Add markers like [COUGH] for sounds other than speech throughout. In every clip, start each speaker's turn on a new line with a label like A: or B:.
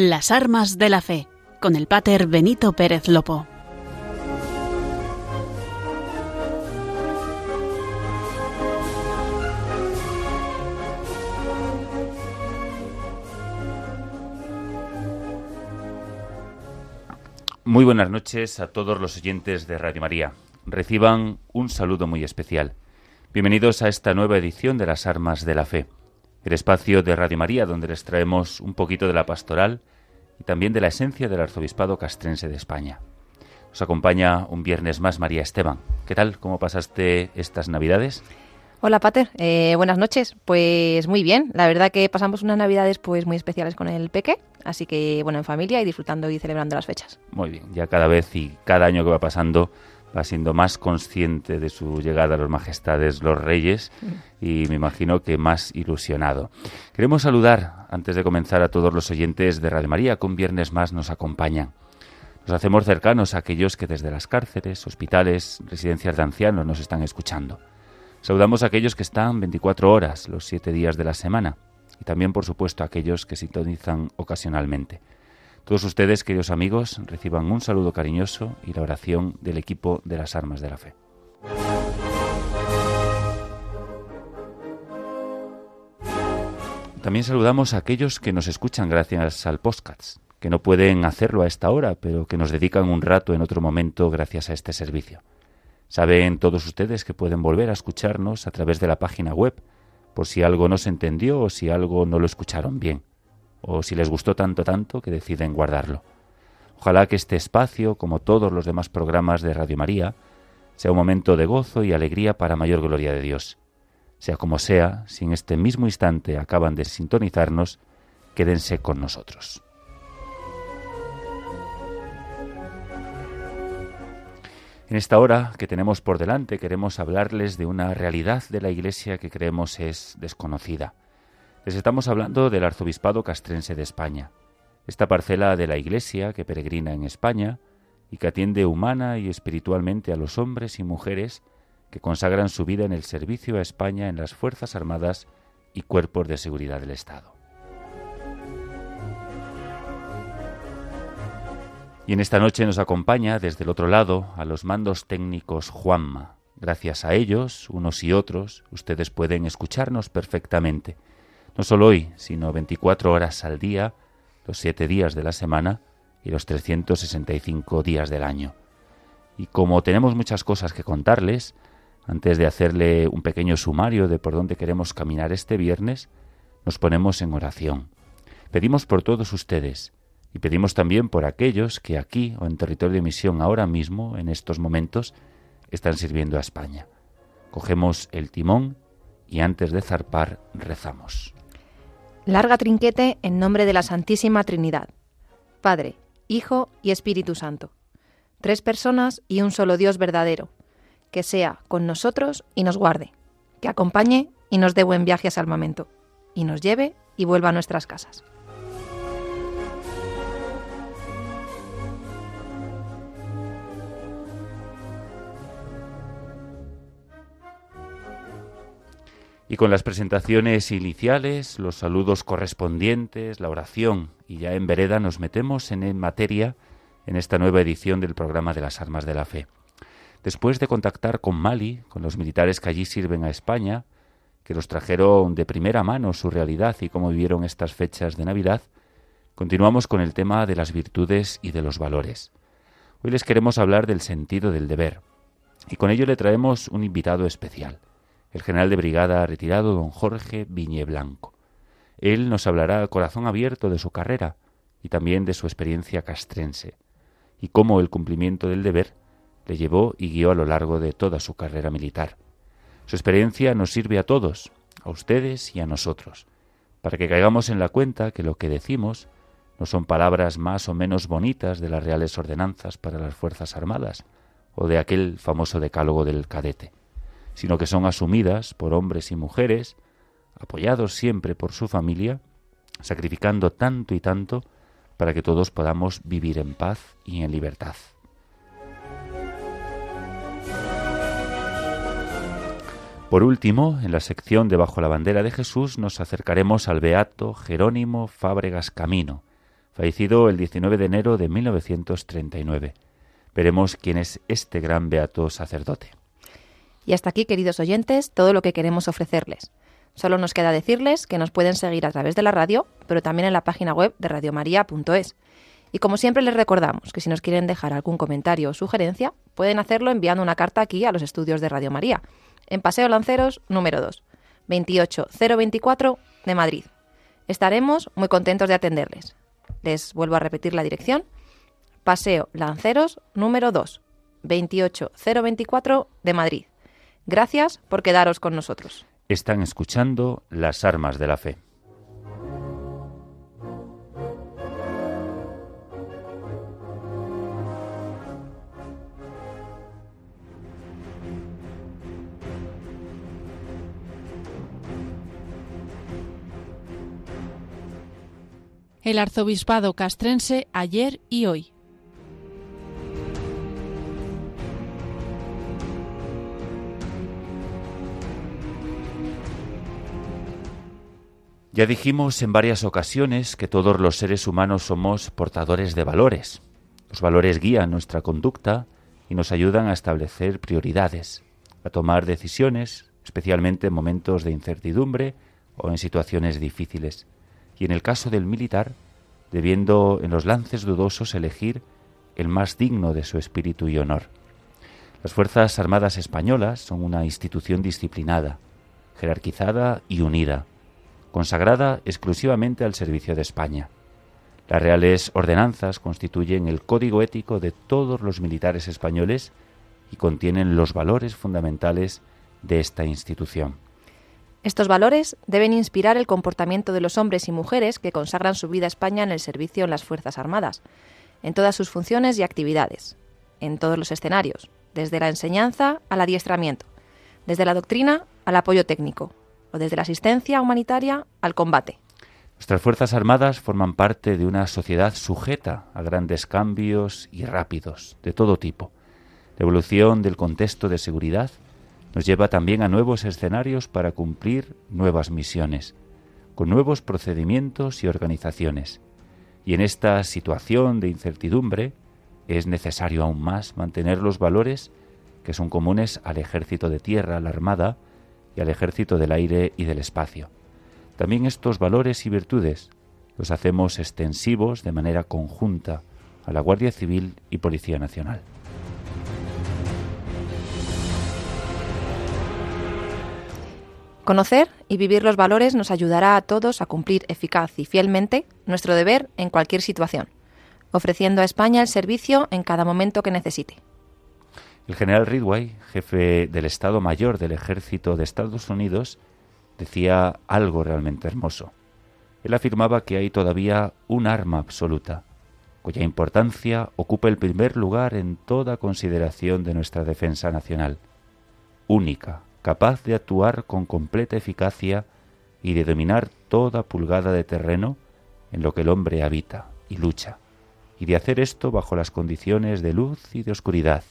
A: Las armas de la fe, con el pater Benito Pérez Lopo.
B: Muy buenas noches a todos los oyentes de Radio María. Reciban un saludo muy especial. Bienvenidos a esta nueva edición de Las Armas de la Fe el espacio de Radio María donde les traemos un poquito de la pastoral y también de la esencia del arzobispado castrense de España. Nos acompaña un viernes más María Esteban. ¿Qué tal? ¿Cómo pasaste estas Navidades?
C: Hola Pater, eh, buenas noches. Pues muy bien, la verdad que pasamos unas Navidades pues muy especiales con el Peque, así que bueno, en familia y disfrutando y celebrando las fechas.
B: Muy bien, ya cada vez y cada año que va pasando va siendo más consciente de su llegada a los majestades los reyes y me imagino que más ilusionado. Queremos saludar, antes de comenzar, a todos los oyentes de Radio María que un viernes más nos acompañan. Nos hacemos cercanos a aquellos que desde las cárceles, hospitales, residencias de ancianos nos están escuchando. Saludamos a aquellos que están 24 horas, los siete días de la semana, y también, por supuesto, a aquellos que sintonizan ocasionalmente. Todos ustedes, queridos amigos, reciban un saludo cariñoso y la oración del equipo de las armas de la fe. También saludamos a aquellos que nos escuchan gracias al podcast, que no pueden hacerlo a esta hora, pero que nos dedican un rato en otro momento gracias a este servicio. Saben todos ustedes que pueden volver a escucharnos a través de la página web, por si algo no se entendió o si algo no lo escucharon bien o si les gustó tanto tanto que deciden guardarlo. Ojalá que este espacio, como todos los demás programas de Radio María, sea un momento de gozo y alegría para mayor gloria de Dios. Sea como sea, si en este mismo instante acaban de sintonizarnos, quédense con nosotros. En esta hora que tenemos por delante queremos hablarles de una realidad de la Iglesia que creemos es desconocida les estamos hablando del arzobispado castrense de España, esta parcela de la Iglesia que peregrina en España y que atiende humana y espiritualmente a los hombres y mujeres que consagran su vida en el servicio a España en las Fuerzas Armadas y cuerpos de seguridad del Estado. Y en esta noche nos acompaña desde el otro lado a los mandos técnicos Juanma. Gracias a ellos, unos y otros, ustedes pueden escucharnos perfectamente no solo hoy, sino 24 horas al día, los siete días de la semana y los 365 días del año. Y como tenemos muchas cosas que contarles, antes de hacerle un pequeño sumario de por dónde queremos caminar este viernes, nos ponemos en oración. Pedimos por todos ustedes y pedimos también por aquellos que aquí o en territorio de misión ahora mismo, en estos momentos, están sirviendo a España. Cogemos el timón y antes de zarpar rezamos.
C: Larga trinquete en nombre de la Santísima Trinidad, Padre, Hijo y Espíritu Santo. Tres personas y un solo Dios verdadero, que sea con nosotros y nos guarde, que acompañe y nos dé buen viaje a Salmamento, y nos lleve y vuelva a nuestras casas.
B: Y con las presentaciones iniciales, los saludos correspondientes, la oración y ya en vereda nos metemos en materia en esta nueva edición del programa de las armas de la fe. Después de contactar con Mali, con los militares que allí sirven a España, que nos trajeron de primera mano su realidad y cómo vivieron estas fechas de Navidad, continuamos con el tema de las virtudes y de los valores. Hoy les queremos hablar del sentido del deber, y con ello le traemos un invitado especial el general de brigada retirado don Jorge Viñe Blanco. Él nos hablará a corazón abierto de su carrera y también de su experiencia castrense, y cómo el cumplimiento del deber le llevó y guió a lo largo de toda su carrera militar. Su experiencia nos sirve a todos, a ustedes y a nosotros, para que caigamos en la cuenta que lo que decimos no son palabras más o menos bonitas de las reales ordenanzas para las Fuerzas Armadas o de aquel famoso decálogo del cadete sino que son asumidas por hombres y mujeres, apoyados siempre por su familia, sacrificando tanto y tanto para que todos podamos vivir en paz y en libertad. Por último, en la sección de Bajo la bandera de Jesús nos acercaremos al beato Jerónimo Fábregas Camino, fallecido el 19 de enero de 1939. Veremos quién es este gran beato sacerdote.
C: Y hasta aquí, queridos oyentes, todo lo que queremos ofrecerles. Solo nos queda decirles que nos pueden seguir a través de la radio, pero también en la página web de radiomaria.es. Y como siempre les recordamos que si nos quieren dejar algún comentario o sugerencia, pueden hacerlo enviando una carta aquí a los estudios de Radio María, en Paseo Lanceros número 2, 28024 de Madrid. Estaremos muy contentos de atenderles. Les vuelvo a repetir la dirección. Paseo Lanceros número 2, 28024 de Madrid. Gracias por quedaros con nosotros.
B: Están escuchando las armas de la fe.
D: El arzobispado castrense ayer y hoy.
B: Ya dijimos en varias ocasiones que todos los seres humanos somos portadores de valores. Los valores guían nuestra conducta y nos ayudan a establecer prioridades, a tomar decisiones, especialmente en momentos de incertidumbre o en situaciones difíciles y en el caso del militar, debiendo en los lances dudosos elegir el más digno de su espíritu y honor. Las Fuerzas Armadas Españolas son una institución disciplinada, jerarquizada y unida, consagrada exclusivamente al servicio de España. Las reales ordenanzas constituyen el código ético de todos los militares españoles y contienen los valores fundamentales de esta institución.
C: Estos valores deben inspirar el comportamiento de los hombres y mujeres que consagran su vida a España en el servicio en las Fuerzas Armadas, en todas sus funciones y actividades, en todos los escenarios, desde la enseñanza al adiestramiento, desde la doctrina al apoyo técnico, o desde la asistencia humanitaria al combate.
B: Nuestras Fuerzas Armadas forman parte de una sociedad sujeta a grandes cambios y rápidos, de todo tipo. La evolución del contexto de seguridad nos lleva también a nuevos escenarios para cumplir nuevas misiones, con nuevos procedimientos y organizaciones. Y en esta situación de incertidumbre es necesario aún más mantener los valores que son comunes al ejército de tierra, a la armada y al ejército del aire y del espacio. También estos valores y virtudes los hacemos extensivos de manera conjunta a la Guardia Civil y Policía Nacional.
C: Conocer y vivir los valores nos ayudará a todos a cumplir eficaz y fielmente nuestro deber en cualquier situación, ofreciendo a España el servicio en cada momento que necesite.
B: El general Ridgway, jefe del Estado Mayor del Ejército de Estados Unidos, decía algo realmente hermoso. Él afirmaba que hay todavía un arma absoluta, cuya importancia ocupa el primer lugar en toda consideración de nuestra defensa nacional, única, capaz de actuar con completa eficacia y de dominar toda pulgada de terreno en lo que el hombre habita y lucha, y de hacer esto bajo las condiciones de luz y de oscuridad,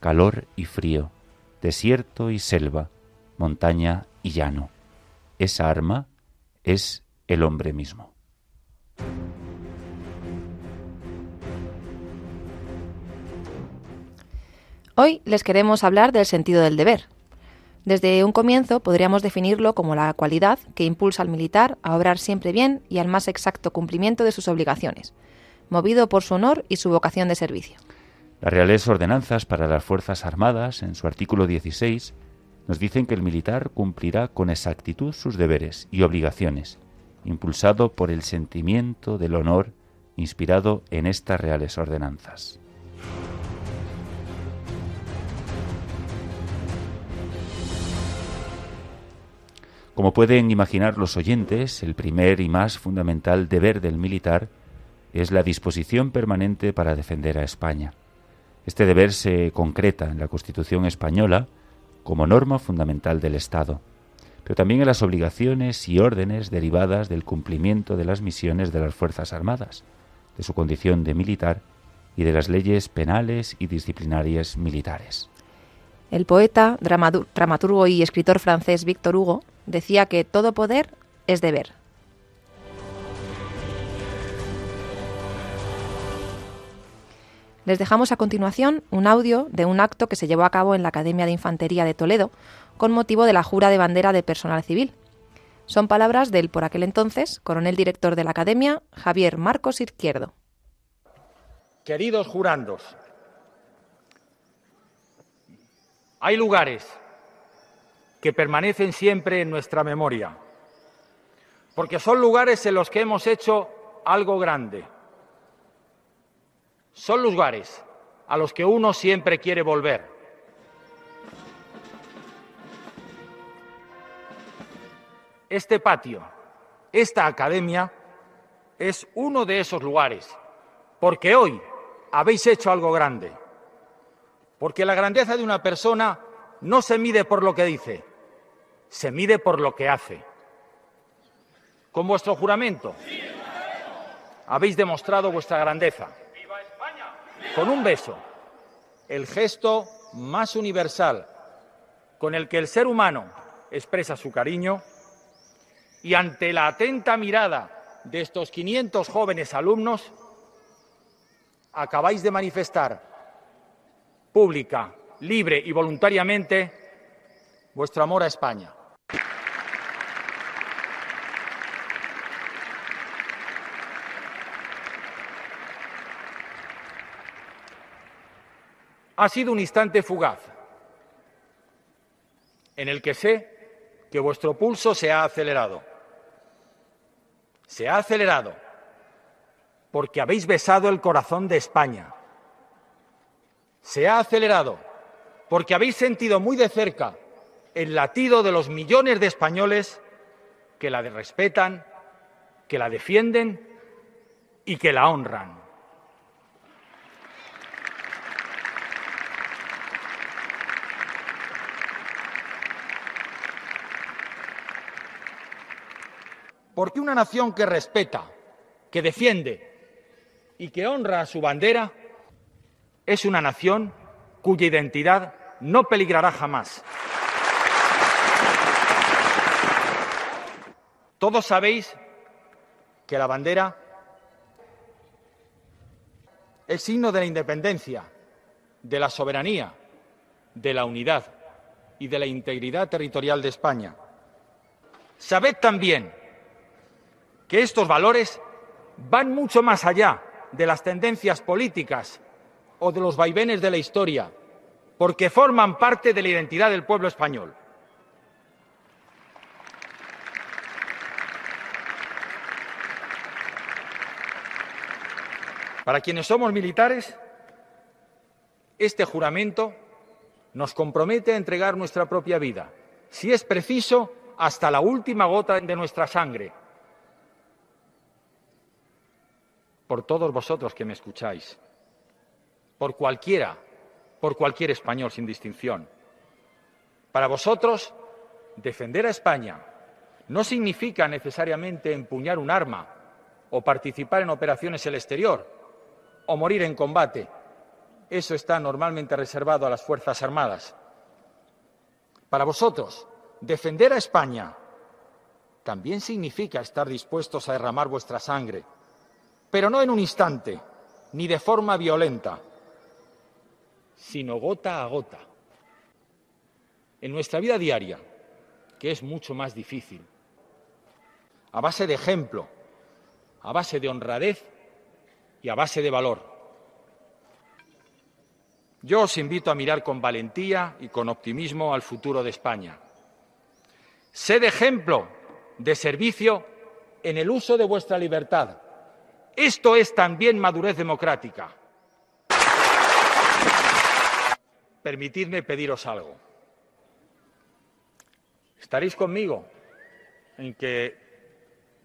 B: calor y frío, desierto y selva, montaña y llano. Esa arma es el hombre mismo.
C: Hoy les queremos hablar del sentido del deber, desde un comienzo podríamos definirlo como la cualidad que impulsa al militar a obrar siempre bien y al más exacto cumplimiento de sus obligaciones, movido por su honor y su vocación de servicio.
B: Las Reales Ordenanzas para las Fuerzas Armadas, en su artículo 16, nos dicen que el militar cumplirá con exactitud sus deberes y obligaciones, impulsado por el sentimiento del honor inspirado en estas Reales Ordenanzas. Como pueden imaginar los oyentes, el primer y más fundamental deber del militar es la disposición permanente para defender a España. Este deber se concreta en la Constitución española como norma fundamental del Estado, pero también en las obligaciones y órdenes derivadas del cumplimiento de las misiones de las Fuerzas Armadas, de su condición de militar y de las leyes penales y disciplinarias militares.
C: El poeta, dramaturgo y escritor francés Victor Hugo decía que todo poder es deber. Les dejamos a continuación un audio de un acto que se llevó a cabo en la Academia de Infantería de Toledo con motivo de la jura de bandera de personal civil. Son palabras del por aquel entonces coronel director de la Academia, Javier Marcos Izquierdo.
E: Queridos jurandos, hay lugares que permanecen siempre en nuestra memoria, porque son lugares en los que hemos hecho algo grande. Son lugares a los que uno siempre quiere volver. Este patio, esta academia, es uno de esos lugares, porque hoy habéis hecho algo grande. Porque la grandeza de una persona no se mide por lo que dice, se mide por lo que hace. Con vuestro juramento habéis demostrado vuestra grandeza. Con un beso, el gesto más universal con el que el ser humano expresa su cariño, y ante la atenta mirada de estos 500 jóvenes alumnos, acabáis de manifestar pública, libre y voluntariamente vuestro amor a España. Ha sido un instante fugaz en el que sé que vuestro pulso se ha acelerado. Se ha acelerado porque habéis besado el corazón de España. Se ha acelerado porque habéis sentido muy de cerca el latido de los millones de españoles que la respetan, que la defienden y que la honran. Porque una nación que respeta, que defiende y que honra a su bandera es una nación cuya identidad no peligrará jamás. Todos sabéis que la bandera es signo de la independencia, de la soberanía, de la unidad y de la integridad territorial de España. Sabed también que estos valores van mucho más allá de las tendencias políticas o de los vaivenes de la historia, porque forman parte de la identidad del pueblo español. Para quienes somos militares, este juramento nos compromete a entregar nuestra propia vida, si es preciso, hasta la última gota de nuestra sangre, por todos vosotros que me escucháis, por cualquiera, por cualquier español sin distinción. Para vosotros, defender a España no significa necesariamente empuñar un arma o participar en operaciones en el exterior o morir en combate. Eso está normalmente reservado a las Fuerzas Armadas. Para vosotros, defender a España también significa estar dispuestos a derramar vuestra sangre pero no en un instante, ni de forma violenta, sino gota a gota. En nuestra vida diaria, que es mucho más difícil, a base de ejemplo, a base de honradez y a base de valor. Yo os invito a mirar con valentía y con optimismo al futuro de España. Sed ejemplo de servicio en el uso de vuestra libertad esto es también madurez democrática. Permitidme pediros algo. ¿Estaréis conmigo en que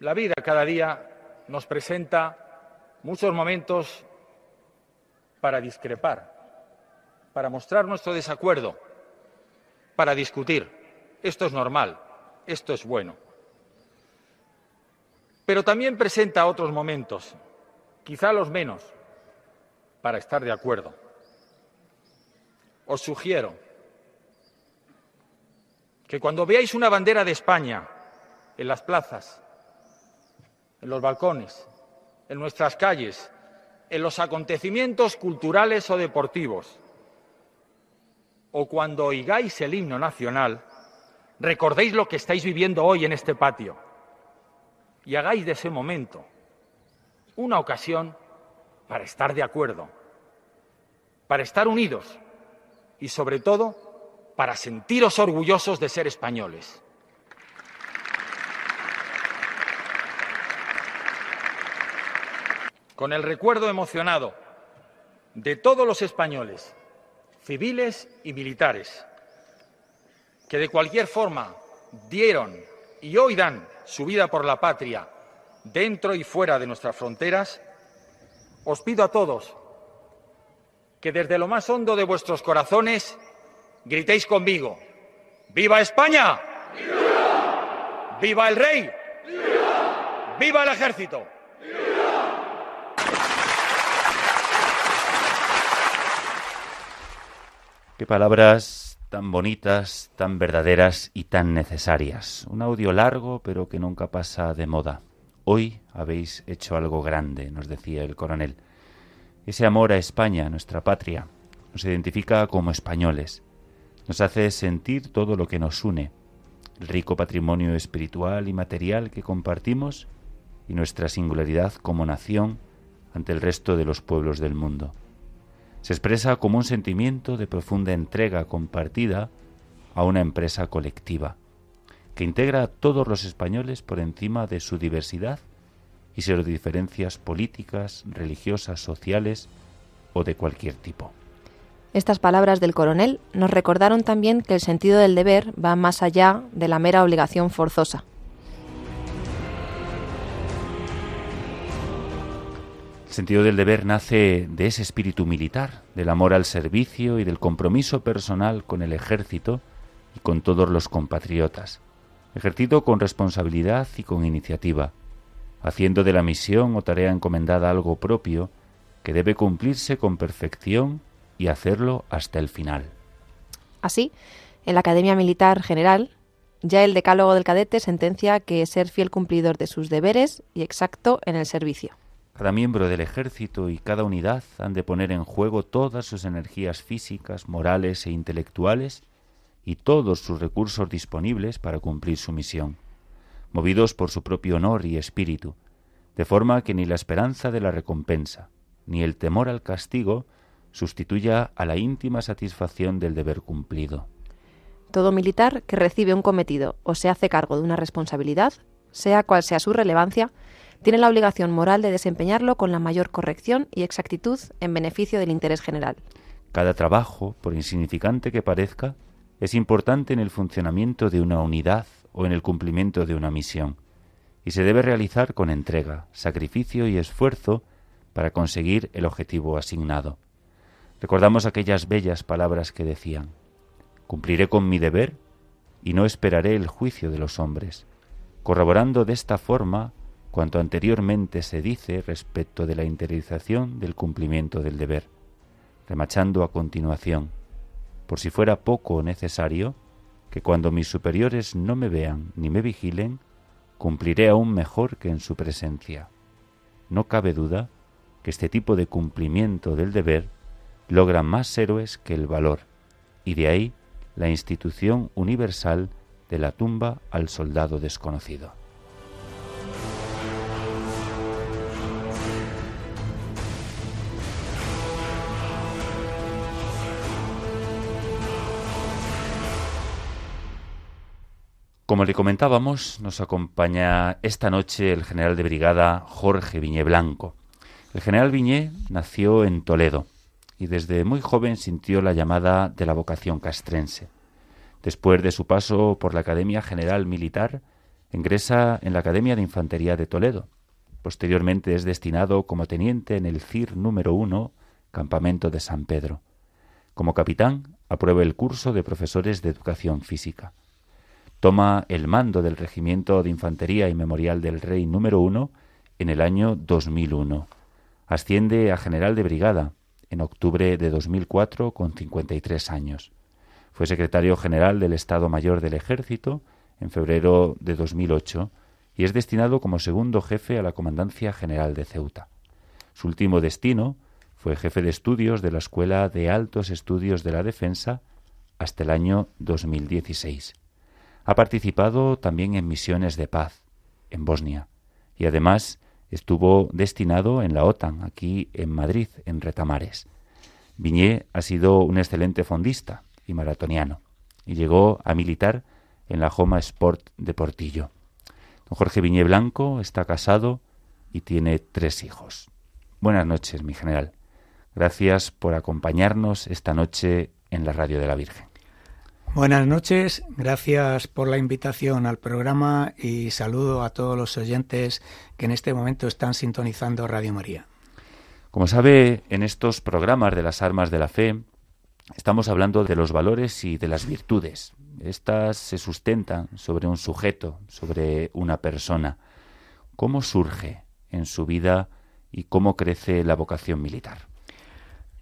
E: la vida cada día nos presenta muchos momentos para discrepar, para mostrar nuestro desacuerdo, para discutir? Esto es normal, esto es bueno pero también presenta otros momentos, quizá los menos, para estar de acuerdo. Os sugiero que cuando veáis una bandera de España en las plazas, en los balcones, en nuestras calles, en los acontecimientos culturales o deportivos, o cuando oigáis el himno nacional, recordéis lo que estáis viviendo hoy en este patio y hagáis de ese momento una ocasión para estar de acuerdo, para estar unidos y sobre todo para sentiros orgullosos de ser españoles. Con el recuerdo emocionado de todos los españoles, civiles y militares, que de cualquier forma dieron y hoy dan su vida por la patria dentro y fuera de nuestras fronteras, os pido a todos que desde lo más hondo de vuestros corazones gritéis conmigo, ¡Viva España! ¡Viva, ¡Viva el rey! ¡Viva, ¡Viva el ejército!
B: Qué palabras tan bonitas, tan verdaderas y tan necesarias. Un audio largo, pero que nunca pasa de moda. Hoy habéis hecho algo grande, nos decía el coronel. Ese amor a España, nuestra patria, nos identifica como españoles, nos hace sentir todo lo que nos une, el rico patrimonio espiritual y material que compartimos y nuestra singularidad como nación ante el resto de los pueblos del mundo. Se expresa como un sentimiento de profunda entrega compartida a una empresa colectiva, que integra a todos los españoles por encima de su diversidad y sus diferencias políticas, religiosas, sociales o de cualquier tipo.
C: Estas palabras del coronel nos recordaron también que el sentido del deber va más allá de la mera obligación forzosa.
B: El sentido del deber nace de ese espíritu militar, del amor al servicio y del compromiso personal con el ejército y con todos los compatriotas, ejercido con responsabilidad y con iniciativa, haciendo de la misión o tarea encomendada algo propio que debe cumplirse con perfección y hacerlo hasta el final.
C: Así, en la Academia Militar General, ya el Decálogo del Cadete sentencia que ser fiel cumplidor de sus deberes y exacto en el servicio.
B: Cada miembro del ejército y cada unidad han de poner en juego todas sus energías físicas, morales e intelectuales y todos sus recursos disponibles para cumplir su misión, movidos por su propio honor y espíritu, de forma que ni la esperanza de la recompensa, ni el temor al castigo sustituya a la íntima satisfacción del deber cumplido.
C: Todo militar que recibe un cometido o se hace cargo de una responsabilidad, sea cual sea su relevancia, tiene la obligación moral de desempeñarlo con la mayor corrección y exactitud en beneficio del interés general.
B: Cada trabajo, por insignificante que parezca, es importante en el funcionamiento de una unidad o en el cumplimiento de una misión, y se debe realizar con entrega, sacrificio y esfuerzo para conseguir el objetivo asignado. Recordamos aquellas bellas palabras que decían, Cumpliré con mi deber y no esperaré el juicio de los hombres, corroborando de esta forma cuanto anteriormente se dice respecto de la interiorización del cumplimiento del deber, remachando a continuación, por si fuera poco necesario, que cuando mis superiores no me vean ni me vigilen, cumpliré aún mejor que en su presencia. No cabe duda que este tipo de cumplimiento del deber logra más héroes que el valor, y de ahí la institución universal de la tumba al soldado desconocido. Como le comentábamos, nos acompaña esta noche el general de brigada Jorge Viñé Blanco. El general Viñé nació en Toledo y desde muy joven sintió la llamada de la vocación castrense. Después de su paso por la Academia General Militar, ingresa en la Academia de Infantería de Toledo. Posteriormente es destinado como teniente en el CIR número 1, Campamento de San Pedro. Como capitán, aprueba el curso de profesores de educación física. Toma el mando del Regimiento de Infantería y Memorial del Rey número 1 en el año 2001. Asciende a general de brigada en octubre de 2004 con 53 años. Fue secretario general del Estado Mayor del Ejército en febrero de 2008 y es destinado como segundo jefe a la Comandancia General de Ceuta. Su último destino fue jefe de estudios de la Escuela de Altos Estudios de la Defensa hasta el año 2016. Ha participado también en misiones de paz en Bosnia y además estuvo destinado en la OTAN, aquí en Madrid, en Retamares. Viñé ha sido un excelente fondista y maratoniano y llegó a militar en la Joma Sport de Portillo. Don Jorge Viñé Blanco está casado y tiene tres hijos. Buenas noches, mi general. Gracias por acompañarnos esta noche en la Radio de la Virgen.
F: Buenas noches, gracias por la invitación al programa y saludo a todos los oyentes que en este momento están sintonizando Radio María.
B: Como sabe, en estos programas de las armas de la fe estamos hablando de los valores y de las virtudes. Estas se sustentan sobre un sujeto, sobre una persona. ¿Cómo surge en su vida y cómo crece la vocación militar?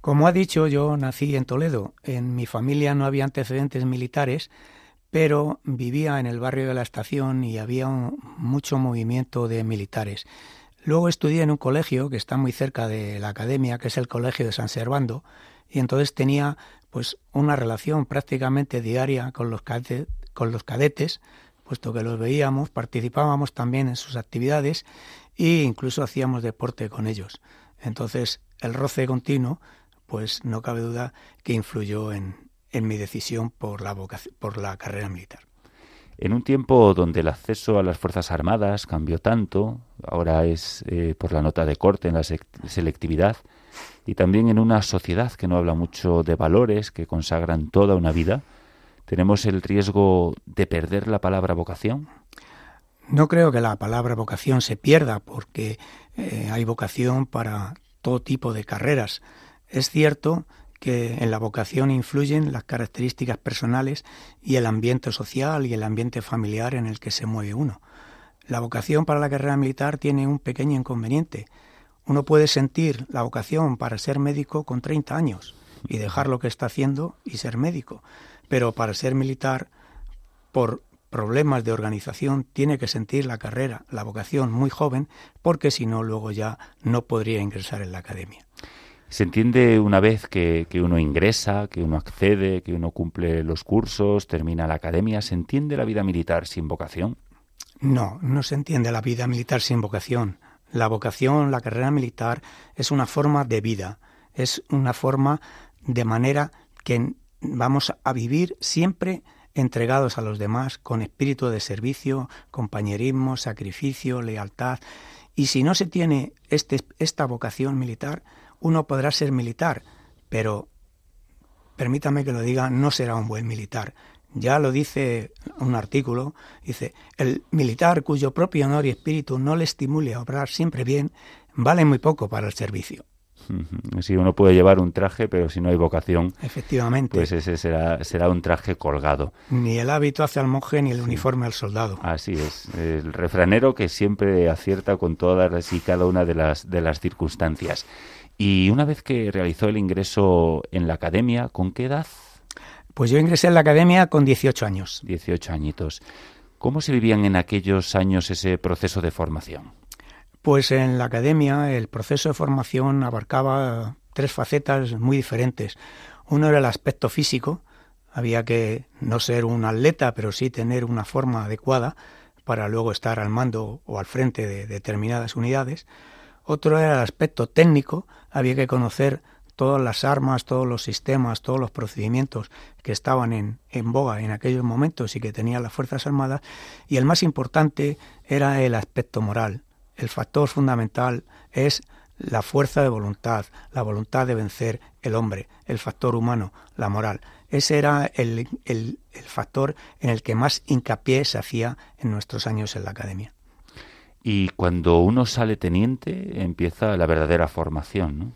F: Como ha dicho, yo nací en Toledo. En mi familia no había antecedentes militares, pero vivía en el barrio de la estación y había mucho movimiento de militares. Luego estudié en un colegio que está muy cerca de la academia, que es el Colegio de San Servando, y entonces tenía pues una relación prácticamente diaria con los, cadetes, con los cadetes, puesto que los veíamos, participábamos también en sus actividades e incluso hacíamos deporte con ellos. Entonces, el roce continuo pues no cabe duda que influyó en, mi decisión por la, por la carrera militar.
B: En un tiempo donde el acceso a las Fuerzas Armadas cambió tanto, ahora es eh, por la nota de corte en la selectividad, y también en una sociedad que no habla mucho de valores que consagran toda una vida, ¿tenemos el riesgo de perder la palabra vocación?
F: No creo que la palabra vocación se pierda porque eh, hay vocación para todo tipo de carreras. Es cierto que en la vocación influyen las características personales y el ambiente social y el ambiente familiar en el que se mueve uno. La vocación para la carrera militar tiene un pequeño inconveniente. Uno puede sentir la vocación para ser médico con 30 años y dejar lo que está haciendo y ser médico, pero para ser militar, por problemas de organización, tiene que sentir la carrera, la vocación muy joven, porque si no, luego ya no podría ingresar en la academia.
B: ¿Se entiende una vez que, uno ingresa, que uno accede, que uno cumple los cursos, termina la academia? ¿Se entiende la vida militar sin vocación?
F: No, no se entiende la vida militar sin vocación. La vocación, la carrera militar, es una forma de vida, es una forma de manera que vamos a vivir siempre entregados a los demás con espíritu de servicio, compañerismo, sacrificio, lealtad. Y si no se tiene este, esta vocación militar, uno podrá ser militar, pero permítame que lo diga, no será un buen militar. Ya lo dice un artículo, dice, el militar cuyo propio honor y espíritu no le estimule a obrar siempre bien, vale muy poco para el servicio.
B: Si uno puede llevar un traje, pero si no hay vocación,
F: efectivamente,
B: pues ese será, será un traje colgado.
F: Ni el hábito hace al monje ni el uniforme al soldado.
B: Así es, el refranero que siempre acierta con todas y cada una de las, de las circunstancias. Y una vez que realizó el ingreso en la academia, ¿con qué edad?
F: Pues yo ingresé en la academia con 18 años.
B: 18 añitos. ¿Cómo se vivían en aquellos años ese proceso de formación?
F: Pues en la academia el proceso de formación abarcaba tres facetas muy diferentes. Uno era el aspecto físico, había que no ser un atleta, pero sí tener una forma adecuada para luego estar al mando o al frente de determinadas unidades. Otro era el aspecto técnico, había que conocer todas las armas, todos los sistemas, todos los procedimientos que estaban en, en, boga en aquellos momentos y que tenían las Fuerzas Armadas. Y el más importante era el aspecto moral. El factor fundamental es la fuerza de voluntad, la voluntad de vencer el hombre, el factor humano, la moral. Ese era el, el, el factor en el que más hincapié se hacía en nuestros años en la academia.
B: Y cuando uno sale teniente empieza la verdadera formación, ¿no?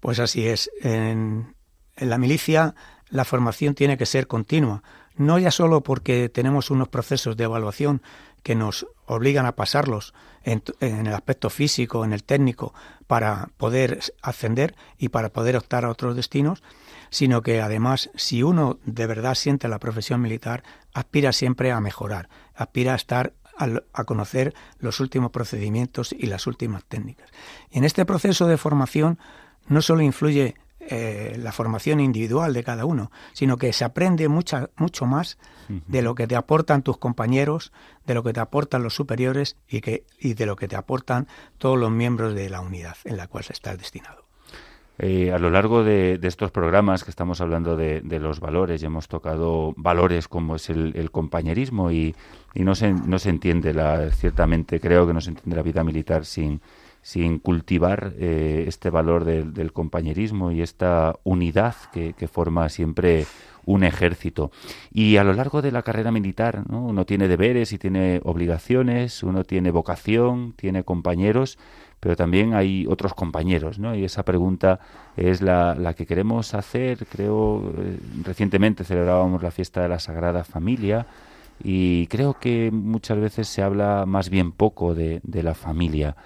F: Pues así es. En, la milicia la formación tiene que ser continua, no ya solo porque tenemos unos procesos de evaluación que nos obligan a pasarlos en, en, el aspecto físico, en el técnico, para poder ascender y para poder optar a otros destinos, sino que además, si uno de verdad siente la profesión militar, aspira siempre a mejorar, aspira a estar a, conocer los últimos procedimientos y las últimas técnicas. Y en este proceso de formación no solo influye eh, la formación individual de cada uno, sino que se aprende mucha, mucho más de lo que te aportan tus compañeros, de lo que te aportan los superiores y, que, y de lo que te aportan todos los miembros de la unidad en la cual estás destinado.
B: Eh, a lo largo de, estos programas que estamos hablando de, los valores y hemos tocado valores como es el, compañerismo y, no, se, no se entiende, la, ciertamente creo que no se entiende la vida militar sin, sin cultivar eh, este valor del, compañerismo y esta unidad que, forma siempre un ejército. Y a lo largo de la carrera militar, uno tiene deberes y tiene obligaciones, uno tiene vocación, tiene compañeros, pero también hay otros compañeros, ¿no? Y esa pregunta es la, la que queremos hacer. Creo, eh, recientemente celebrábamos la fiesta de la Sagrada Familia y creo que muchas veces se habla más bien poco de, de la familia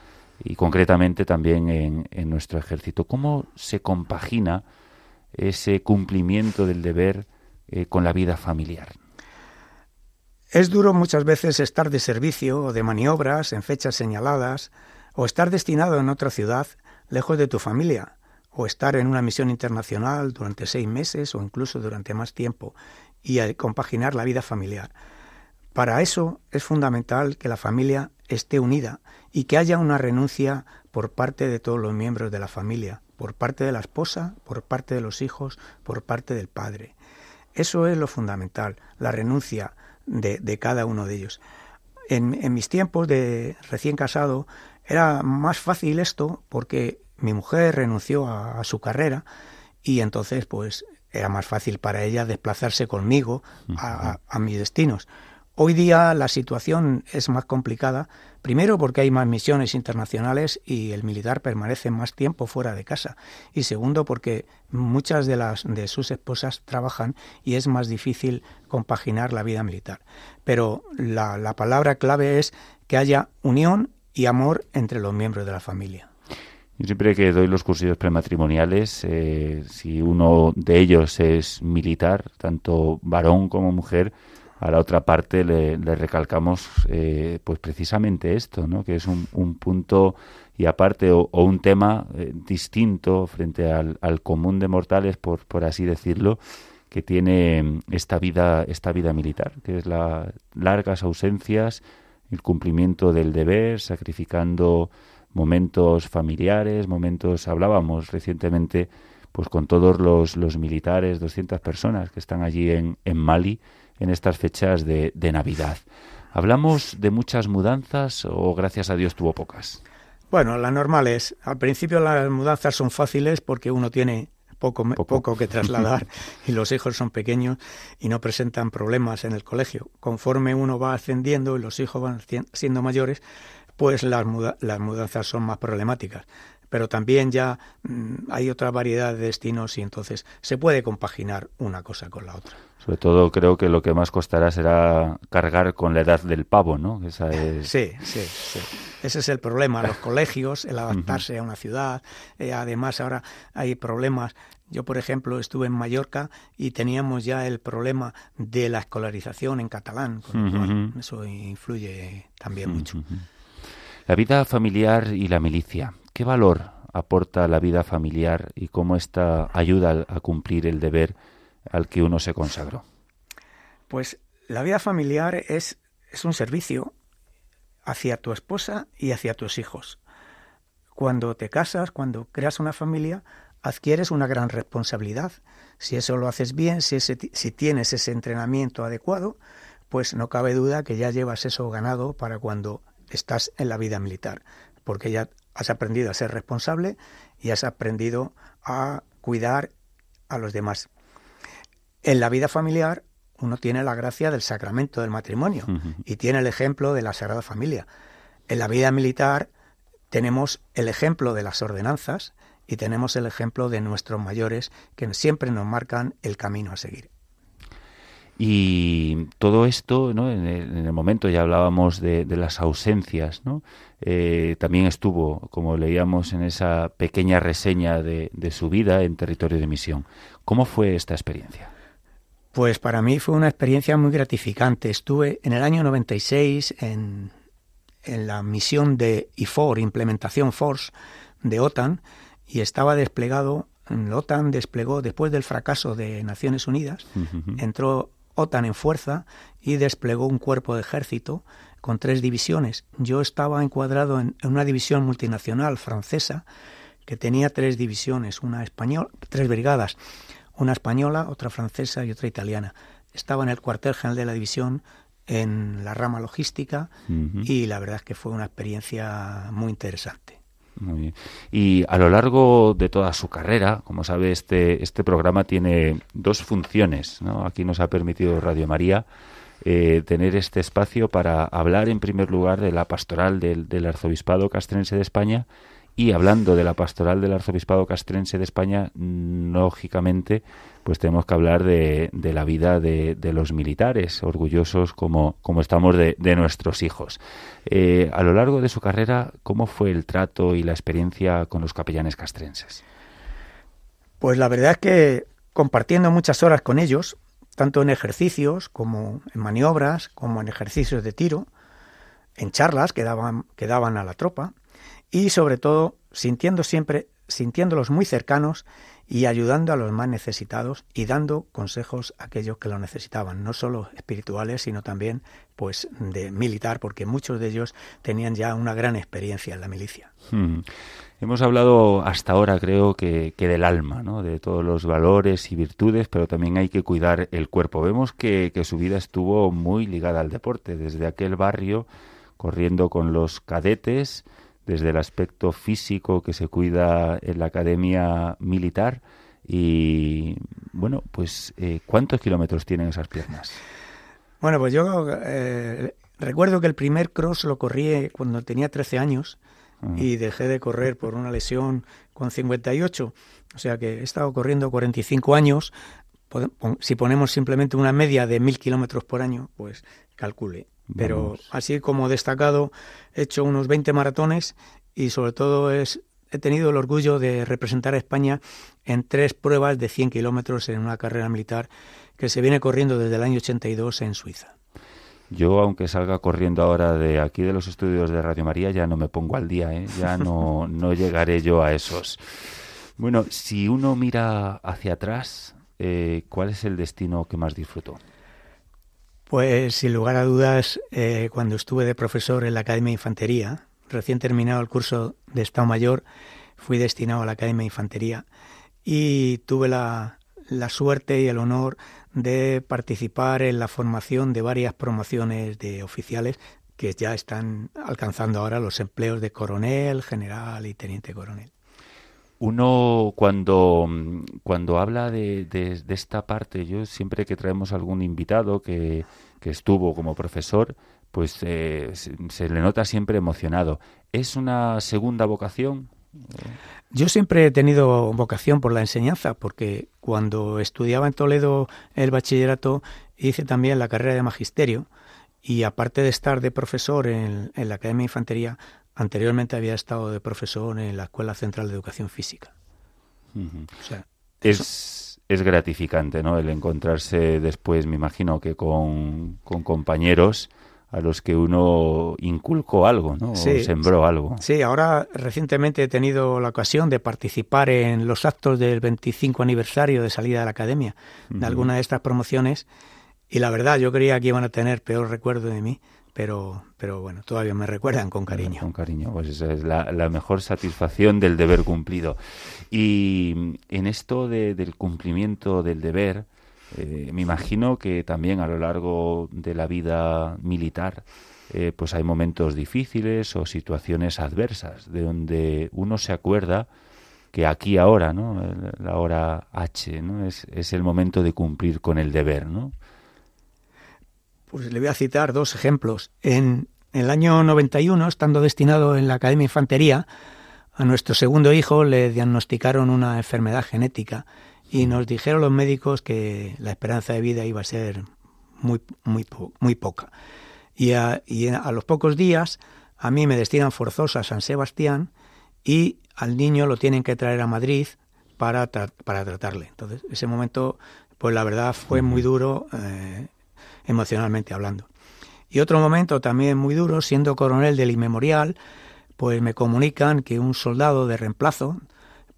B: y concretamente también en, nuestro ejército. ¿Cómo se compagina ese cumplimiento del deber eh, con la vida familiar?
F: Es duro muchas veces estar de servicio o de maniobras en fechas señaladas, o estar destinado en otra ciudad lejos de tu familia, o estar en una misión internacional durante seis meses o incluso durante más tiempo, y compaginar la vida familiar. Para eso es fundamental que la familia esté unida y que haya una renuncia por parte de todos los miembros de la familia, por parte de la esposa, por parte de los hijos, por parte del padre. Eso es lo fundamental, la renuncia de, cada uno de ellos. En, en, mis tiempos de recién casado era más fácil esto porque mi mujer renunció a, su carrera y entonces pues era más fácil para ella desplazarse conmigo a, a, mis destinos. Hoy día la situación es más complicada, primero porque hay más misiones internacionales y el militar permanece más tiempo fuera de casa, y segundo porque muchas de las de sus esposas trabajan y es más difícil compaginar la vida militar. Pero la, la palabra clave es que haya unión y amor entre los miembros de la familia.
B: Yo siempre que doy los cursillos prematrimoniales, eh, si uno de ellos es militar, tanto varón como mujer, a la otra parte le, recalcamos eh, pues precisamente esto, ¿no? que es un, punto y aparte o, un tema eh, distinto frente al, común de mortales, por, así decirlo, que tiene esta vida, esta vida militar, que es las largas ausencias, el cumplimiento del deber, sacrificando momentos familiares, momentos, hablábamos recientemente pues con todos los, los militares, 200 personas que están allí en, en Mali en estas fechas de, de Navidad. ¿Hablamos de muchas mudanzas o gracias a Dios tuvo pocas?
F: Bueno, la normal es, al principio las mudanzas son fáciles porque uno tiene poco, poco. que trasladar [LAUGHS] y los hijos son pequeños y no presentan problemas en el colegio. Conforme uno va ascendiendo y los hijos van siendo mayores, pues las, las mudanzas son más problemáticas. Pero también ya mm, hay otra variedad de destinos y entonces se puede compaginar una cosa con la otra.
B: Sobre todo creo que lo que más costará será cargar con la edad del pavo, ¿no?
F: Esa [LAUGHS] es... Sí, sí, sí. Ese es el problema, los colegios, el adaptarse a una ciudad. Eh, además, ahora hay problemas yo, por ejemplo, estuve en Mallorca y teníamos ya el problema de la escolarización en catalán, con eso influye también mucho.
B: La vida familiar y la milicia. ¿Qué valor aporta la vida familiar y cómo esta ayuda a cumplir el deber al que uno se consagró?
F: Pues la vida familiar es, un servicio hacia tu esposa y hacia tus hijos. Cuando te casas, cuando creas una familia, adquieres una gran responsabilidad. Si eso lo haces bien, si tienes ese entrenamiento adecuado, pues no cabe duda que ya llevas eso ganado para cuando estás en la vida militar, porque ya has aprendido a ser responsable y has aprendido a cuidar a los demás. En la vida familiar uno tiene la gracia del sacramento del matrimonio y tiene el ejemplo de la Sagrada Familia. En la vida militar tenemos el ejemplo de las ordenanzas y tenemos el ejemplo de nuestros mayores que siempre nos marcan el camino a seguir.
B: Y todo esto, ¿no? en, el, momento ya hablábamos de, las ausencias, ¿no? Eh, también estuvo, como leíamos en esa pequeña reseña de, su vida en territorio de misión. ¿Cómo fue esta experiencia?
F: Pues para mí fue una experiencia muy gratificante. Estuve en el año 96 en, en la misión de IFOR, Implementación Force de OTAN, y estaba desplegado, la OTAN desplegó, después del fracaso de Naciones Unidas, entró OTAN en fuerza y desplegó un cuerpo de ejército con tres divisiones. Yo estaba encuadrado en, una división multinacional francesa que tenía tres divisiones, una española, tres brigadas una española, otra francesa y otra italiana. Estaba en el cuartel general de la división en la rama logística y la verdad es que fue una experiencia muy interesante.
B: Muy bien. Y a lo largo de toda su carrera, como sabe, este, este programa tiene dos funciones. ¿no? Aquí nos ha permitido Radio María eh, tener este espacio para hablar en primer lugar de la pastoral del, del Arzobispado Castrense de España y hablando de la pastoral del arzobispado castrense de España, lógicamente, pues tenemos que hablar de, de la vida de, los militares, orgullosos como, como estamos de, de nuestros hijos. Eh, a lo largo de su carrera, ¿cómo fue el trato y la experiencia con los capellanes castrenses?
F: Pues la verdad es que compartiendo muchas horas con ellos, tanto en ejercicios como en maniobras, como en ejercicios de tiro, en charlas que daban, que daban a la tropa, y sobre todo sintiendo siempre, sintiéndolos muy cercanos y ayudando a los más necesitados y dando consejos a aquellos que lo necesitaban, no solo espirituales, sino también pues de militar, porque muchos de ellos tenían ya una gran experiencia en la milicia.
B: Hmm. Hemos hablado hasta ahora, creo que, que, del alma, ¿no? de todos los valores y virtudes, pero también hay que cuidar el cuerpo. Vemos que, que su vida estuvo muy ligada al deporte, desde aquel barrio, corriendo con los cadetes, desde el aspecto físico que se cuida en la academia militar y bueno, pues eh, ¿cuántos kilómetros tienen esas piernas?
F: Bueno, pues yo eh, recuerdo que el primer cross lo corrí cuando tenía 13 años uh-huh. y dejé de correr por una lesión con 58, o sea que he estado corriendo 45 años. Si ponemos simplemente una media de mil kilómetros por año, pues calcule. Pero Vamos. así como destacado, he hecho unos 20 maratones y sobre todo es, he tenido el orgullo de representar a España en tres pruebas de 100 kilómetros en una carrera militar que se viene corriendo desde el año 82 en Suiza.
B: Yo, aunque salga corriendo ahora de aquí de los estudios de Radio María, ya no me pongo al día, ¿eh? ya no, [LAUGHS] no llegaré yo a esos. Bueno, si uno mira hacia atrás, eh, ¿cuál es el destino que más disfrutó?
F: Pues sin lugar a dudas, eh, cuando estuve de profesor en la Academia de Infantería, recién terminado el curso de Estado Mayor, fui destinado a la Academia de Infantería y tuve la, la suerte y el honor de participar en la formación de varias promociones de oficiales que ya están alcanzando ahora los empleos de coronel, general y teniente coronel.
B: Uno cuando, cuando habla de, de, esta parte, yo siempre que traemos algún invitado que, que estuvo como profesor, pues eh, se, se, le nota siempre emocionado. ¿Es una segunda vocación?
F: Yo siempre he tenido vocación por la enseñanza, porque cuando estudiaba en Toledo el bachillerato hice también la carrera de magisterio y aparte de estar de profesor en, en la Academia de Infantería, Anteriormente había estado de profesor en la Escuela Central de Educación Física.
B: Uh -huh. o sea, es, es, gratificante, ¿no? El encontrarse después, me imagino que con, con compañeros a los que uno inculcó algo, ¿no?
F: Sí,
B: o sembró algo.
F: Sí, ahora recientemente he tenido la ocasión de participar en los actos del 25 aniversario de salida de la academia, de uh -huh. alguna de estas promociones, y la verdad yo creía que iban a tener peor recuerdo de mí, pero, pero bueno, todavía me recuerdan con cariño.
B: Con cariño, pues esa es la, la mejor satisfacción del deber cumplido. Y en esto de, del cumplimiento del deber, eh, me imagino que también a lo largo de la vida militar, eh, pues hay momentos difíciles o situaciones adversas, de donde uno se acuerda que aquí ahora, ¿no? La hora H, ¿no? Es, es el momento de cumplir con el deber, ¿no?
F: Pues le voy a citar dos ejemplos. En el año 91, estando destinado en la Academia de Infantería, a nuestro segundo hijo le diagnosticaron una enfermedad genética y nos dijeron los médicos que la esperanza de vida iba a ser muy, muy, muy poca. Y a, y a los pocos días a mí me destinan forzosa a San Sebastián y al niño lo tienen que traer a Madrid para, tra para tratarle. Entonces, ese momento pues la verdad fue muy duro eh, emocionalmente hablando. Y otro momento también muy duro, siendo coronel del inmemorial, pues me comunican que un soldado de reemplazo,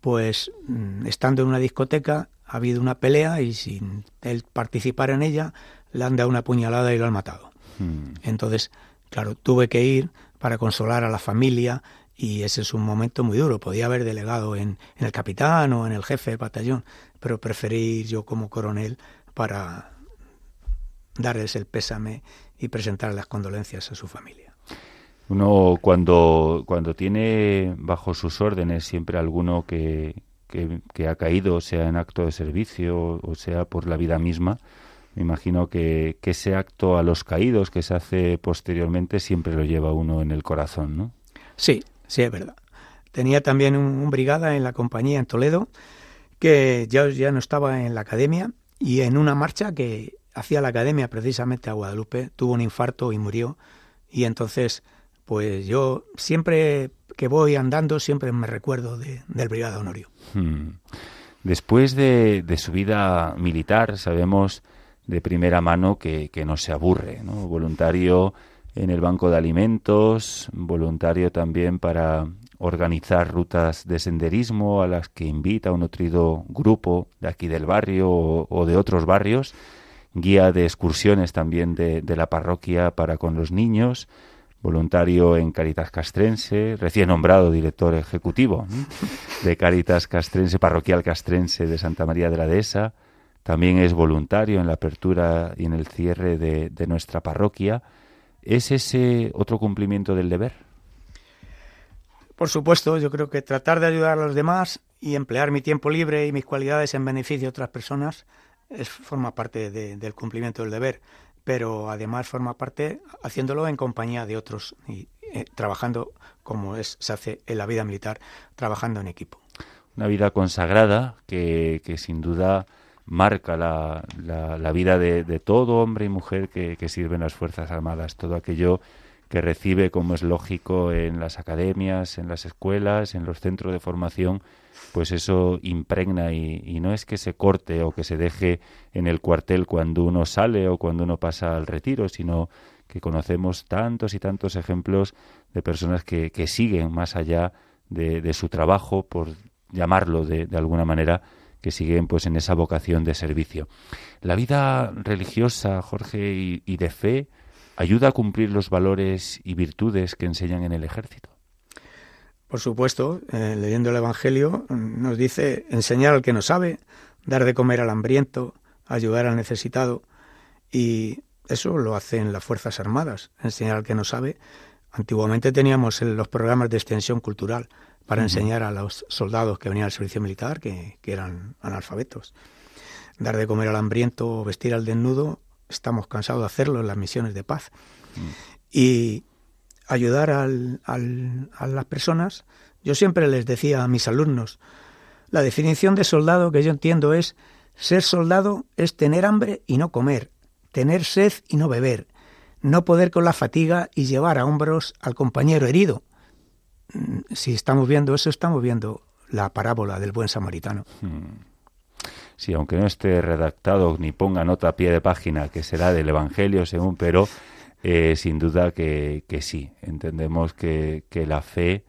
F: pues mm, estando en una discoteca, ha habido una pelea y sin él participar en ella, le han dado una puñalada y lo han matado. Hmm. Entonces, claro, tuve que ir para consolar a la familia y ese es un momento muy duro. Podía haber delegado en, el capitán o en el jefe del batallón, pero preferí ir yo como coronel para darles el pésame y presentar las condolencias a su familia.
B: Uno cuando, cuando tiene bajo sus órdenes siempre alguno que, que, ha caído, sea en acto de servicio o sea por la vida misma, me imagino que, que, ese acto a los caídos que se hace posteriormente siempre lo lleva uno en el corazón, ¿no?
F: Sí, sí, es verdad. Tenía también un, brigada en la compañía en Toledo que ya, ya no estaba en la academia y en una marcha que hacía la academia precisamente a Guadalupe tuvo un infarto y murió y entonces pues yo siempre que voy andando siempre me recuerdo del Brigada Honorio. Hmm.
B: Después de, de, su vida militar sabemos de primera mano que, que no se aburre, ¿no? voluntario en el banco de alimentos, voluntario también para organizar rutas de senderismo a las que invita un nutrido grupo de aquí del barrio o, de otros barrios, guía de excursiones también de, de, la parroquia para con los niños, voluntario en Caritas Castrense, recién nombrado director ejecutivo de Caritas Castrense, parroquial castrense de Santa María de la Dehesa, también es voluntario en la apertura y en el cierre de, nuestra parroquia. ¿Es ese otro cumplimiento del deber?
F: Por supuesto, yo creo que tratar de ayudar a los demás y emplear mi tiempo libre y mis cualidades en beneficio de otras personas es, forma parte del cumplimiento del deber, pero además forma parte haciéndolo en compañía de otros y eh, trabajando como es, se hace en la vida militar, trabajando en equipo.
B: Una vida consagrada que, que sin duda marca la, la, vida de, de, todo hombre y mujer que, que sirve en las Fuerzas Armadas, todo aquello que recibe, como es lógico, en las academias, en las escuelas, en los centros de formación, pues eso impregna y, no es que se corte o que se deje en el cuartel cuando uno sale o cuando uno pasa al retiro, sino que conocemos tantos y tantos ejemplos de personas que, siguen más allá de, de, su trabajo, por llamarlo de, de alguna manera, que siguen pues en esa vocación de servicio. La vida religiosa, Jorge, y, de fe ayuda a cumplir los valores y virtudes que enseñan en el ejército.
F: Por supuesto, eh, leyendo el Evangelio nos dice enseñar al que no sabe, dar de comer al hambriento, ayudar al necesitado y eso lo hacen las Fuerzas Armadas, enseñar al que no sabe. Antiguamente teníamos los programas de extensión cultural, para enseñar a los soldados que venían al servicio militar, que, eran analfabetos. Dar de comer al hambriento o vestir al desnudo, estamos cansados de hacerlo en las misiones de paz. Mm. Y ayudar al, a las personas, yo siempre les decía a mis alumnos, la definición de soldado que yo entiendo es ser soldado es tener hambre y no comer, tener sed y no beber, no poder con la fatiga y llevar a hombros al compañero herido, Mm, si estamos viendo eso, estamos viendo la parábola del buen samaritano. Hmm.
B: Sí, aunque no esté redactado ni ponga nota a pie de página que será del Evangelio según, pero eh, sin duda que, que sí, entendemos que, que, la fe,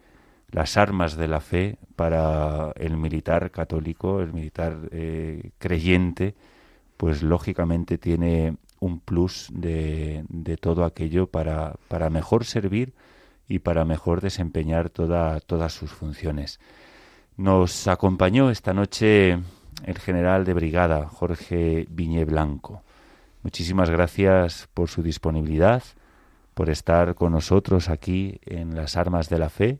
B: las armas de la fe para el militar católico, el militar eh, creyente, pues lógicamente tiene un plus de, de todo aquello para, para mejor servir y para mejor desempeñar toda, todas sus funciones. Nos acompañó esta noche el general de brigada, Jorge Viñe Blanco. Muchísimas gracias por su disponibilidad, por estar con nosotros aquí en las armas de la fe,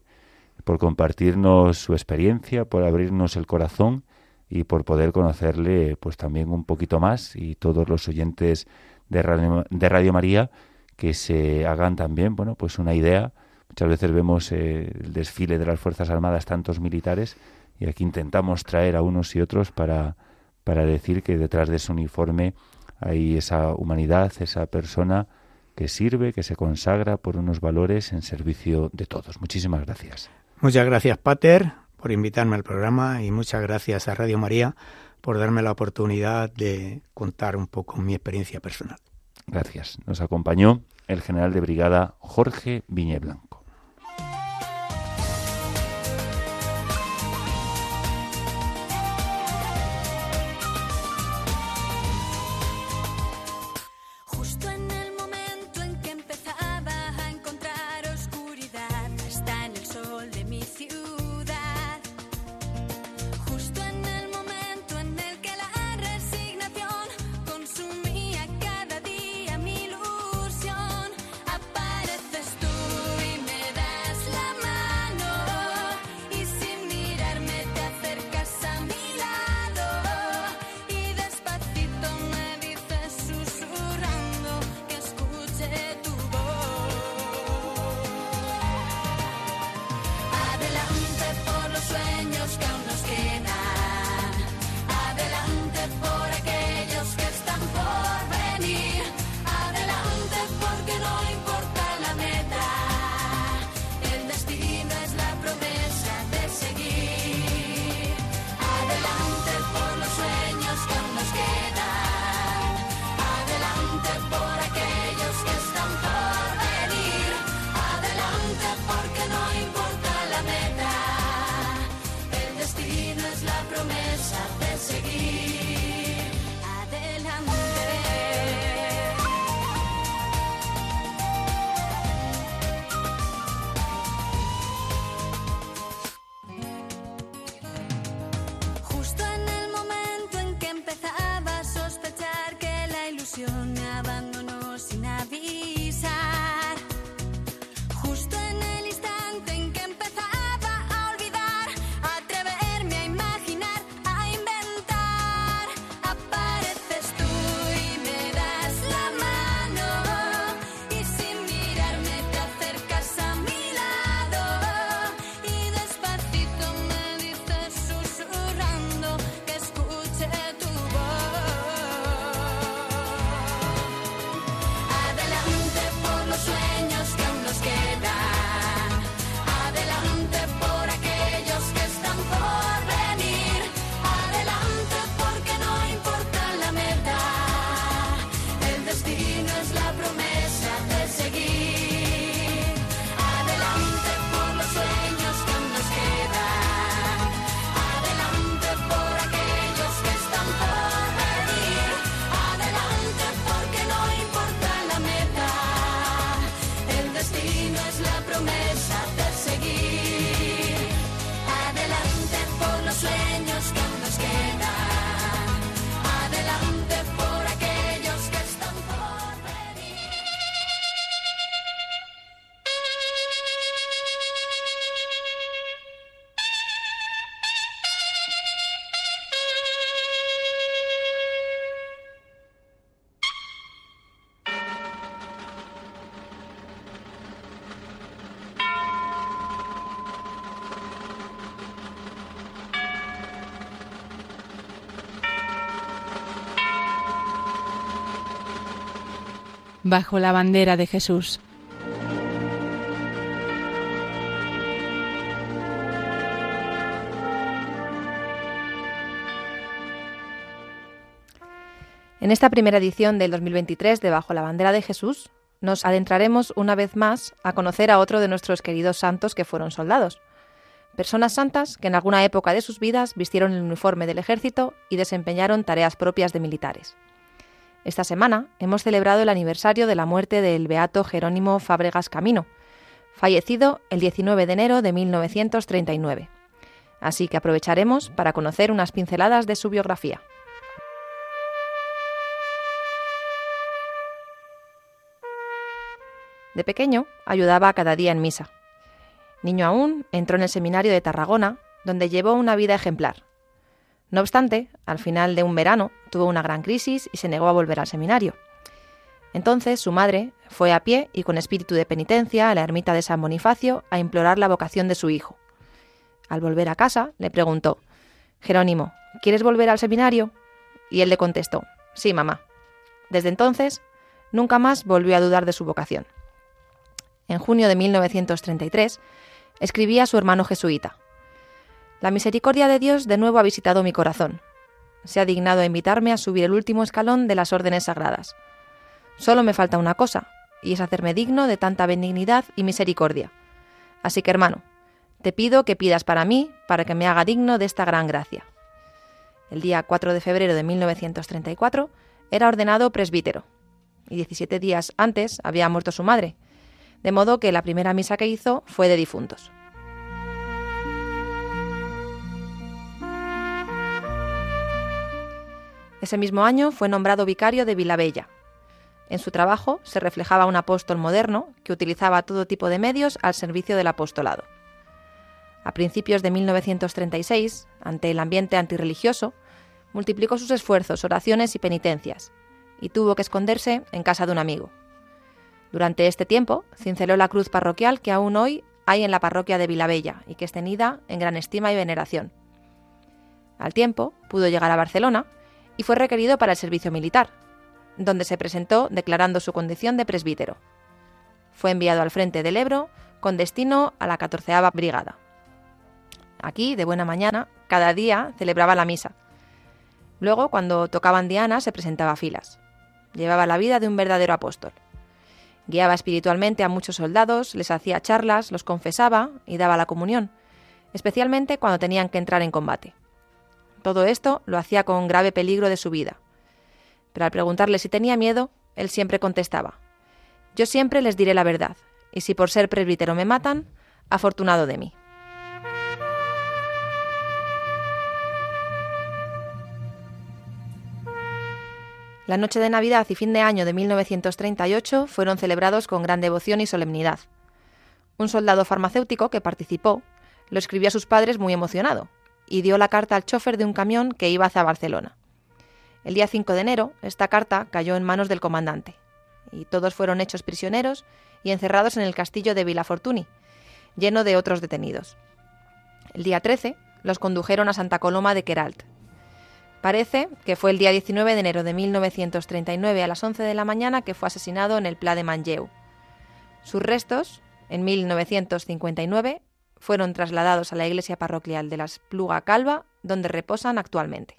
B: por compartirnos su experiencia, por abrirnos el corazón y por poder conocerle pues también un poquito más y todos los oyentes de Radio, de Radio María que se hagan también, bueno, pues una idea. Muchas veces vemos eh, el desfile de las Fuerzas Armadas, tantos militares, y aquí intentamos traer a unos y otros para, para decir que detrás de ese uniforme hay esa humanidad, esa persona que sirve, que se consagra por unos valores en servicio de todos. Muchísimas gracias.
F: Muchas gracias, Pater, por invitarme al programa y muchas gracias a Radio María por darme la oportunidad de contar un poco mi experiencia personal.
G: Gracias. Nos acompañó el general de brigada Jorge Viñeblanco.
D: Bajo la bandera de Jesús.
C: En esta primera edición del 2023 de Bajo la bandera de Jesús, nos adentraremos una vez más a conocer a otro de nuestros queridos santos que fueron soldados. Personas santas que en alguna época de sus vidas vistieron el uniforme del ejército y desempeñaron tareas propias de militares. Esta semana hemos celebrado el aniversario de la muerte del beato Jerónimo Fábregas Camino, fallecido el 19 de enero de 1939. Así que aprovecharemos para conocer unas pinceladas de su biografía. De pequeño ayudaba cada día en misa. Niño aún, entró en el seminario de Tarragona, donde llevó una vida ejemplar, no obstante, al final de un verano tuvo una gran crisis y se negó a volver al seminario. Entonces su madre fue a pie y con espíritu de penitencia a la ermita de San Bonifacio a implorar la vocación de su hijo. Al volver a casa le preguntó, Jerónimo, ¿quieres volver al seminario? Y él le contestó, sí, mamá. Desde entonces, nunca más volvió a dudar de su vocación. En junio de 1933, escribía a su hermano jesuita, la misericordia de Dios de nuevo ha visitado mi corazón. se ha dignado a invitarme a subir el último escalón de las órdenes sagradas. Solo me falta una cosa, y es hacerme digno de tanta benignidad y misericordia. Así que, hermano, te pido que pidas para mí, para que me haga digno de esta gran gracia. El día 4 de febrero de 1934 era ordenado presbítero, y 17 días antes había muerto su madre, de modo que la primera misa que hizo fue de difuntos. Ese mismo año fue nombrado vicario de Vilabella. En su trabajo se reflejaba un apóstol moderno que utilizaba todo tipo de medios al servicio del apostolado. A principios de 1936, ante el ambiente antirreligioso, multiplicó sus esfuerzos, oraciones y penitencias, y tuvo que esconderse en casa de un amigo. Durante este tiempo, cinceló la cruz parroquial que aún hoy hay en la parroquia de Vilabella y que es tenida en gran estima y veneración. Al tiempo, pudo llegar a Barcelona y fue requerido para el servicio militar, donde se presentó declarando su condición de presbítero. Fue enviado al frente del Ebro con destino a la 14 Brigada. Aquí, de buena mañana, cada día celebraba la misa. Luego, cuando tocaban Diana, se presentaba a filas. Llevaba la vida de un verdadero apóstol. Guiaba espiritualmente a muchos soldados, les hacía charlas, los confesaba y daba la comunión, especialmente cuando tenían que entrar en combate. Todo esto lo hacía con grave peligro de su vida. Pero al preguntarle si tenía miedo, él siempre contestaba, Yo siempre les diré la verdad, y si por ser presbítero me matan, afortunado de mí. La noche de Navidad y fin de año de 1938 fueron celebrados con gran devoción y solemnidad. Un soldado farmacéutico que participó lo escribió a sus padres muy emocionado y dio la carta al chofer de un camión que iba hacia Barcelona. El día 5 de enero, esta carta cayó en manos del comandante y todos fueron hechos prisioneros y encerrados en el castillo de Vilafortuni, lleno de otros detenidos. El día 13 los condujeron a Santa Coloma de Queralt, Parece que fue el día 19 de enero de 1939 a las 11 de la mañana que fue asesinado en el Pla de Manlleu. Sus restos, en 1959, fueron trasladados a la iglesia parroquial de las Pluga Calva, donde reposan actualmente.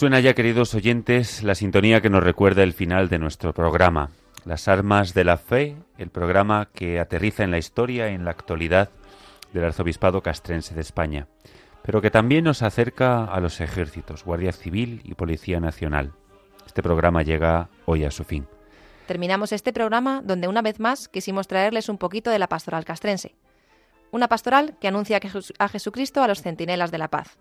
B: Suena ya, queridos oyentes, la sintonía que nos recuerda el final de nuestro programa, Las Armas de la Fe, el programa que aterriza en la historia en la actualidad del Arzobispado Castrense de España, pero que también nos acerca a los ejércitos, Guardia Civil y Policía Nacional. Este programa llega hoy a su fin.
C: Terminamos este programa donde una vez más quisimos traerles un poquito de la pastoral castrense. Una pastoral que anuncia a Jesucristo a los centinelas de la paz,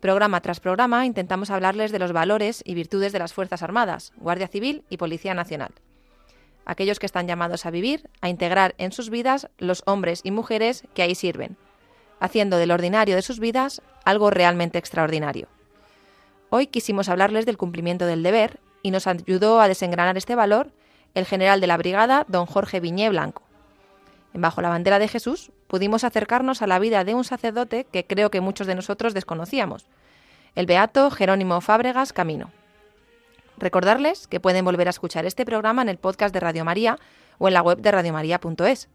C: Programa tras programa intentamos hablarles de los valores y virtudes de las Fuerzas Armadas, Guardia Civil y Policía Nacional. Aquellos que están llamados a vivir, a integrar en sus vidas los hombres y mujeres que ahí sirven, haciendo del ordinario de sus vidas algo realmente extraordinario. Hoy quisimos hablarles del cumplimiento del deber y nos ayudó a desengranar este valor el general de la brigada, don Jorge Viñé Blanco. En Bajo la bandera de Jesús pudimos acercarnos a la vida de un sacerdote que creo que muchos de nosotros desconocíamos, el beato Jerónimo Fábregas Camino. Recordarles que pueden volver a escuchar este programa en el podcast de Radio María o en la web de radiomaria.es.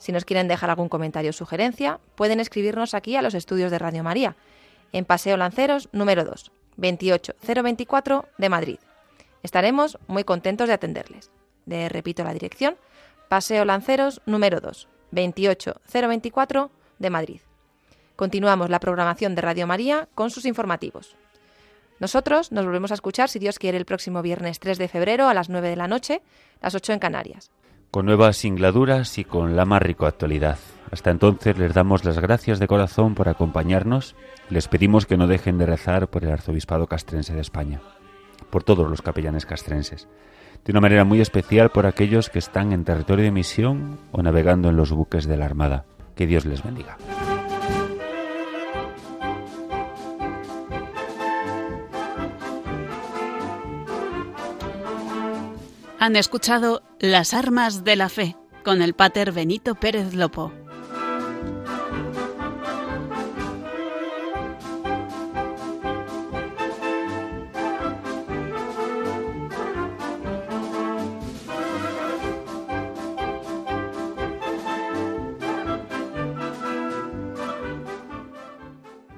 C: Si nos quieren dejar algún comentario o sugerencia, pueden escribirnos aquí a los estudios de Radio María, en Paseo Lanceros número 2, 28024 de Madrid. Estaremos muy contentos de atenderles. Les repito la dirección, Paseo Lanceros número 2, 28024 de Madrid. Continuamos la programación de Radio María con sus informativos. Nosotros nos volvemos a escuchar, si Dios quiere, el próximo viernes 3 de febrero a las 9 de la noche, las 8 en Canarias.
B: Con nuevas singladuras y con la más rica actualidad. Hasta entonces les damos las gracias de corazón por acompañarnos les pedimos que no dejen de rezar por el arzobispado castrense de España, por todos los capellanes castrenses, de una manera muy especial por aquellos que están en territorio de misión o navegando en los buques de la Armada. Que Dios les bendiga.
A: Han escuchado Las Armas de la Fe con el Pater Benito Pérez Lopo.